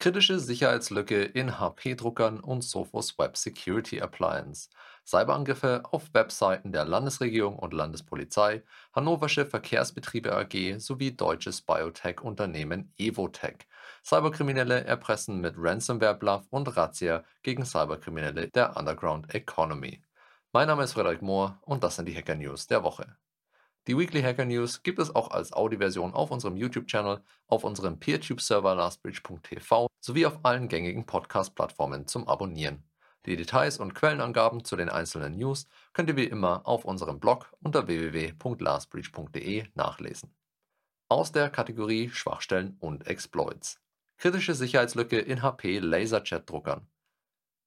Kritische Sicherheitslücke in HP-Druckern und Sophos Web Security Appliance. Cyberangriffe auf Webseiten der Landesregierung und Landespolizei, Hannoversche Verkehrsbetriebe AG sowie deutsches Biotech-Unternehmen Evotech. Cyberkriminelle erpressen mit Ransomware-Bluff und Razzia gegen Cyberkriminelle der Underground Economy. Mein Name ist Frederik Mohr und das sind die Hacker News der Woche. Die Weekly Hacker News gibt es auch als Audioversion auf unserem YouTube-Channel, auf unserem PeerTube-Server lastbridge.tv sowie auf allen gängigen Podcast-Plattformen zum Abonnieren. Die Details und Quellenangaben zu den einzelnen News könnt ihr wie immer auf unserem Blog unter www.lastbridge.de nachlesen. Aus der Kategorie Schwachstellen und Exploits. Kritische Sicherheitslücke in HP Laserjet-Druckern.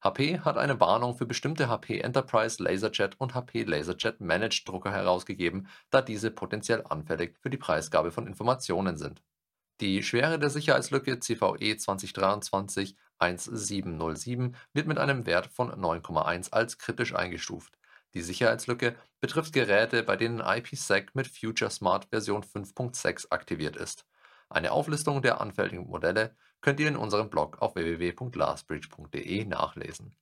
HP hat eine Warnung für bestimmte HP Enterprise Laserjet und HP Laserjet Managed Drucker herausgegeben, da diese potenziell anfällig für die Preisgabe von Informationen sind. Die Schwere der Sicherheitslücke CVE 2023-1707 wird mit einem Wert von 9,1 als kritisch eingestuft. Die Sicherheitslücke betrifft Geräte, bei denen IPsec mit FutureSmart Version 5.6 aktiviert ist. Eine Auflistung der anfälligen Modelle könnt ihr in unserem Blog auf www.lastbridge.de nachlesen.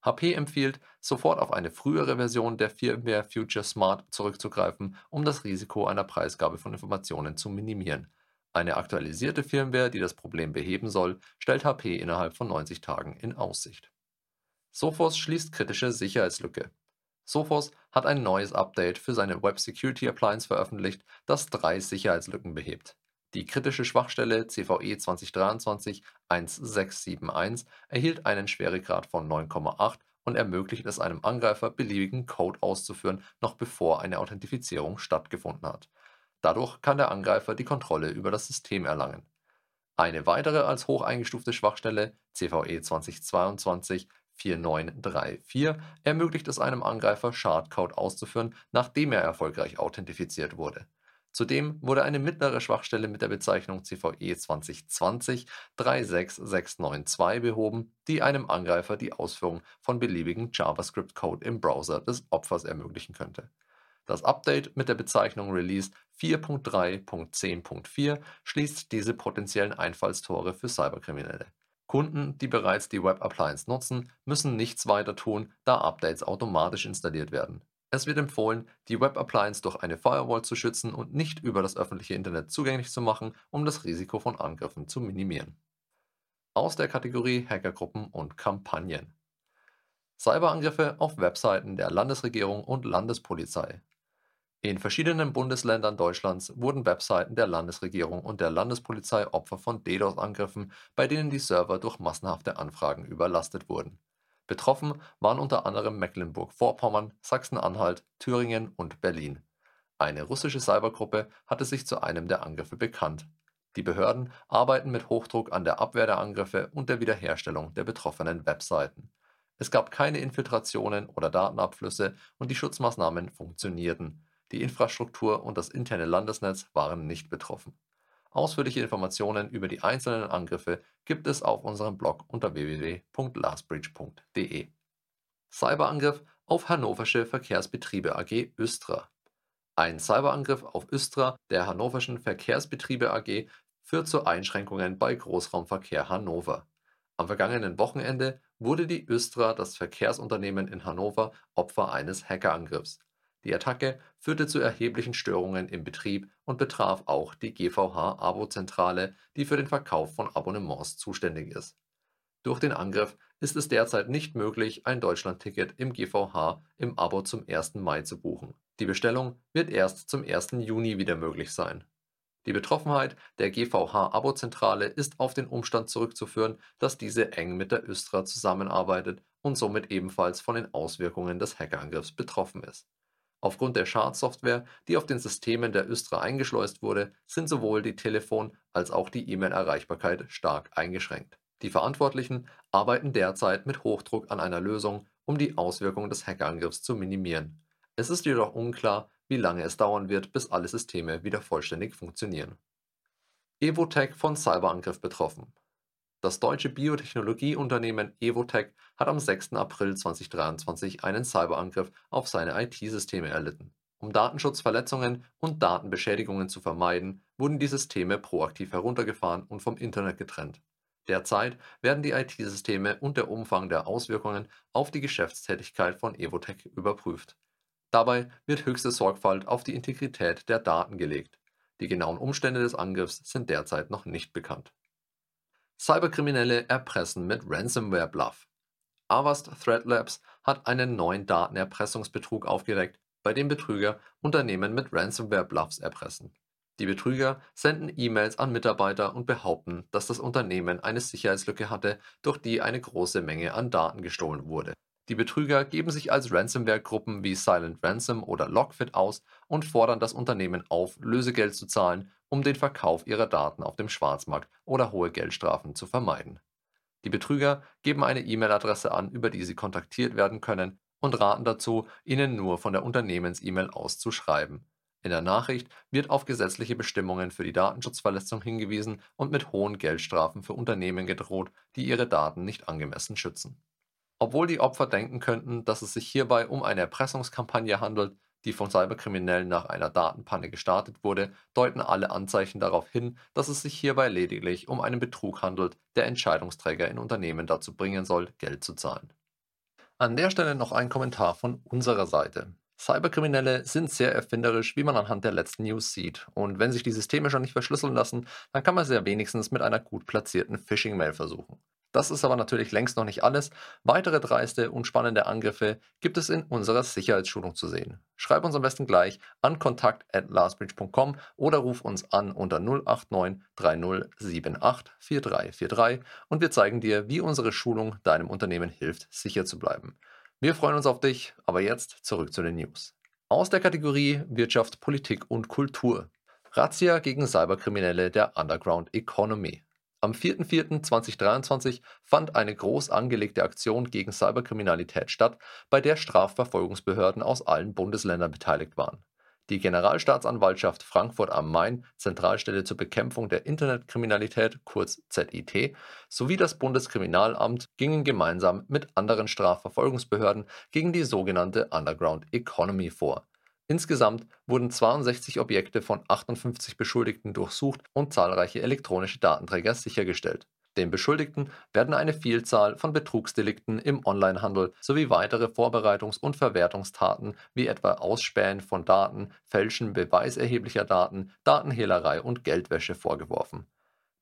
HP empfiehlt, sofort auf eine frühere Version der Firmware Future Smart zurückzugreifen, um das Risiko einer Preisgabe von Informationen zu minimieren. Eine aktualisierte Firmware, die das Problem beheben soll, stellt HP innerhalb von 90 Tagen in Aussicht. Sophos schließt kritische Sicherheitslücke. Sophos hat ein neues Update für seine Web Security Appliance veröffentlicht, das drei Sicherheitslücken behebt. Die kritische Schwachstelle CVE 2023-1671 erhielt einen Schweregrad von 9,8 und ermöglicht es einem Angreifer, beliebigen Code auszuführen, noch bevor eine Authentifizierung stattgefunden hat. Dadurch kann der Angreifer die Kontrolle über das System erlangen. Eine weitere als hoch eingestufte Schwachstelle, CVE 2022-4934, ermöglicht es einem Angreifer, Schadcode auszuführen, nachdem er erfolgreich authentifiziert wurde. Zudem wurde eine mittlere Schwachstelle mit der Bezeichnung CVE 2020-36692 behoben, die einem Angreifer die Ausführung von beliebigen JavaScript-Code im Browser des Opfers ermöglichen könnte. Das Update mit der Bezeichnung Release 4.3.10.4 schließt diese potenziellen Einfallstore für Cyberkriminelle. Kunden, die bereits die Web Appliance nutzen, müssen nichts weiter tun, da Updates automatisch installiert werden. Es wird empfohlen, die Web Appliance durch eine Firewall zu schützen und nicht über das öffentliche Internet zugänglich zu machen, um das Risiko von Angriffen zu minimieren. Aus der Kategorie Hackergruppen und Kampagnen. Cyberangriffe auf Webseiten der Landesregierung und Landespolizei. In verschiedenen Bundesländern Deutschlands wurden Webseiten der Landesregierung und der Landespolizei Opfer von DDoS-Angriffen, bei denen die Server durch massenhafte Anfragen überlastet wurden. Betroffen waren unter anderem Mecklenburg-Vorpommern, Sachsen-Anhalt, Thüringen und Berlin. Eine russische Cybergruppe hatte sich zu einem der Angriffe bekannt. Die Behörden arbeiten mit Hochdruck an der Abwehr der Angriffe und der Wiederherstellung der betroffenen Webseiten. Es gab keine Infiltrationen oder Datenabflüsse und die Schutzmaßnahmen funktionierten. Die Infrastruktur und das interne Landesnetz waren nicht betroffen Ausführliche Informationen über die einzelnen Angriffe gibt es auf unserem Blog unter www.lastbridge.de. Cyberangriff auf Hannoversche Verkehrsbetriebe AG Östra. Ein Cyberangriff auf Östra der Hannoverschen Verkehrsbetriebe AG führt zu Einschränkungen bei Großraumverkehr Hannover. Am vergangenen Wochenende wurde die Östra, das Verkehrsunternehmen in Hannover, Opfer eines Hackerangriffs. Die Attacke führte zu erheblichen Störungen im Betrieb und betraf auch die GVH-Abo-Zentrale, die für den Verkauf von Abonnements zuständig ist. Durch den Angriff ist es derzeit nicht möglich, ein Deutschlandticket im GVH im Abo zum 1. Mai zu buchen. Die Bestellung wird erst zum 1. Juni wieder möglich sein. Die Betroffenheit der GVH-Abo-Zentrale ist auf den Umstand zurückzuführen, dass diese eng mit der Östra zusammenarbeitet und somit ebenfalls von den Auswirkungen des Hackerangriffs betroffen ist Aufgrund der Schadsoftware, die auf den Systemen der Östra eingeschleust wurde, sind sowohl die Telefon als auch die E-Mail-Erreichbarkeit stark eingeschränkt. Die Verantwortlichen arbeiten derzeit mit Hochdruck an einer Lösung, um die Auswirkungen des Hackerangriffs zu minimieren. Es ist jedoch unklar, wie lange es dauern wird, bis alle Systeme wieder vollständig funktionieren. Evotech von Cyberangriff betroffen das deutsche Biotechnologieunternehmen Evotec hat am 6. April 2023 einen Cyberangriff auf seine IT-Systeme erlitten. Um Datenschutzverletzungen und Datenbeschädigungen zu vermeiden, wurden die Systeme proaktiv heruntergefahren und vom Internet getrennt. Derzeit werden die IT-Systeme und der Umfang der Auswirkungen auf die Geschäftstätigkeit von Evotech überprüft. Dabei wird höchste Sorgfalt auf die Integrität der Daten gelegt. Die genauen Umstände des Angriffs sind derzeit noch nicht bekannt. Cyberkriminelle erpressen mit Ransomware Bluff. Avast Threat Labs hat einen neuen Datenerpressungsbetrug aufgedeckt, bei dem Betrüger Unternehmen mit Ransomware Bluffs erpressen. Die Betrüger senden E-Mails an Mitarbeiter und behaupten, dass das Unternehmen eine Sicherheitslücke hatte, durch die eine große Menge an Daten gestohlen wurde. Die Betrüger geben sich als Ransomware-Gruppen wie Silent Ransom oder Lockfit aus und fordern das Unternehmen auf, Lösegeld zu zahlen, um den Verkauf ihrer Daten auf dem Schwarzmarkt oder hohe Geldstrafen zu vermeiden. Die Betrüger geben eine E-Mail-Adresse an, über die sie kontaktiert werden können, und raten dazu, ihnen nur von der Unternehmens-E-Mail aus zu schreiben. In der Nachricht wird auf gesetzliche Bestimmungen für die Datenschutzverletzung hingewiesen und mit hohen Geldstrafen für Unternehmen gedroht, die ihre Daten nicht angemessen schützen. Obwohl die Opfer denken könnten, dass es sich hierbei um eine Erpressungskampagne handelt, die von Cyberkriminellen nach einer Datenpanne gestartet wurde, deuten alle Anzeichen darauf hin, dass es sich hierbei lediglich um einen Betrug handelt, der Entscheidungsträger in Unternehmen dazu bringen soll, Geld zu zahlen. An der Stelle noch ein Kommentar von unserer Seite. Cyberkriminelle sind sehr erfinderisch, wie man anhand der letzten News sieht. Und wenn sich die Systeme schon nicht verschlüsseln lassen, dann kann man sie ja wenigstens mit einer gut platzierten Phishing-Mail versuchen. Das ist aber natürlich längst noch nicht alles. Weitere dreiste und spannende Angriffe gibt es in unserer Sicherheitsschulung zu sehen. Schreib uns am besten gleich an kontakt@lastbridge.com oder ruf uns an unter 089 3078 4343 und wir zeigen dir, wie unsere Schulung deinem Unternehmen hilft, sicher zu bleiben. Wir freuen uns auf dich, aber jetzt zurück zu den News. Aus der Kategorie Wirtschaft, Politik und Kultur. Razzia gegen Cyberkriminelle der Underground Economy. Am 4.4.2023 fand eine groß angelegte Aktion gegen Cyberkriminalität statt, bei der Strafverfolgungsbehörden aus allen Bundesländern beteiligt waren. Die Generalstaatsanwaltschaft Frankfurt am Main, Zentralstelle zur Bekämpfung der Internetkriminalität kurz ZIT, sowie das Bundeskriminalamt gingen gemeinsam mit anderen Strafverfolgungsbehörden gegen die sogenannte Underground Economy vor. Insgesamt wurden 62 Objekte von 58 Beschuldigten durchsucht und zahlreiche elektronische Datenträger sichergestellt den Beschuldigten werden eine Vielzahl von Betrugsdelikten im Onlinehandel sowie weitere Vorbereitungs- und Verwertungstaten wie etwa Ausspähen von Daten, Fälschen beweiserheblicher Daten, Datenhehlerei und Geldwäsche vorgeworfen.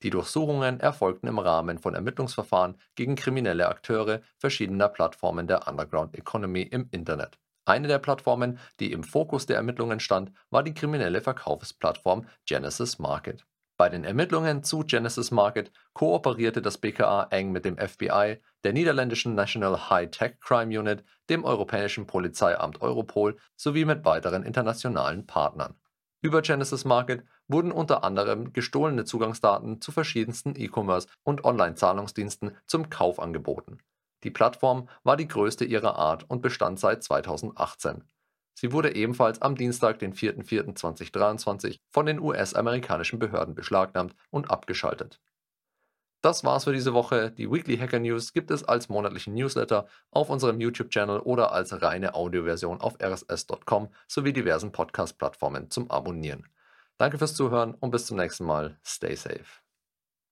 Die Durchsuchungen erfolgten im Rahmen von Ermittlungsverfahren gegen kriminelle Akteure verschiedener Plattformen der Underground Economy im Internet. Eine der Plattformen, die im Fokus der Ermittlungen stand, war die kriminelle Verkaufsplattform Genesis Market. Bei den Ermittlungen zu Genesis Market kooperierte das BKA eng mit dem FBI, der niederländischen National High-Tech Crime Unit, dem europäischen Polizeiamt Europol sowie mit weiteren internationalen Partnern. Über Genesis Market wurden unter anderem gestohlene Zugangsdaten zu verschiedensten E-Commerce- und Online-Zahlungsdiensten zum Kauf angeboten. Die Plattform war die größte ihrer Art und bestand seit 2018. Sie wurde ebenfalls am Dienstag, den 4.4.2023, von den US-amerikanischen Behörden beschlagnahmt und abgeschaltet. Das war's für diese Woche. Die Weekly Hacker News gibt es als monatlichen Newsletter auf unserem YouTube-Channel oder als reine Audioversion auf rss.com sowie diversen Podcast-Plattformen zum Abonnieren. Danke fürs Zuhören und bis zum nächsten Mal. Stay safe.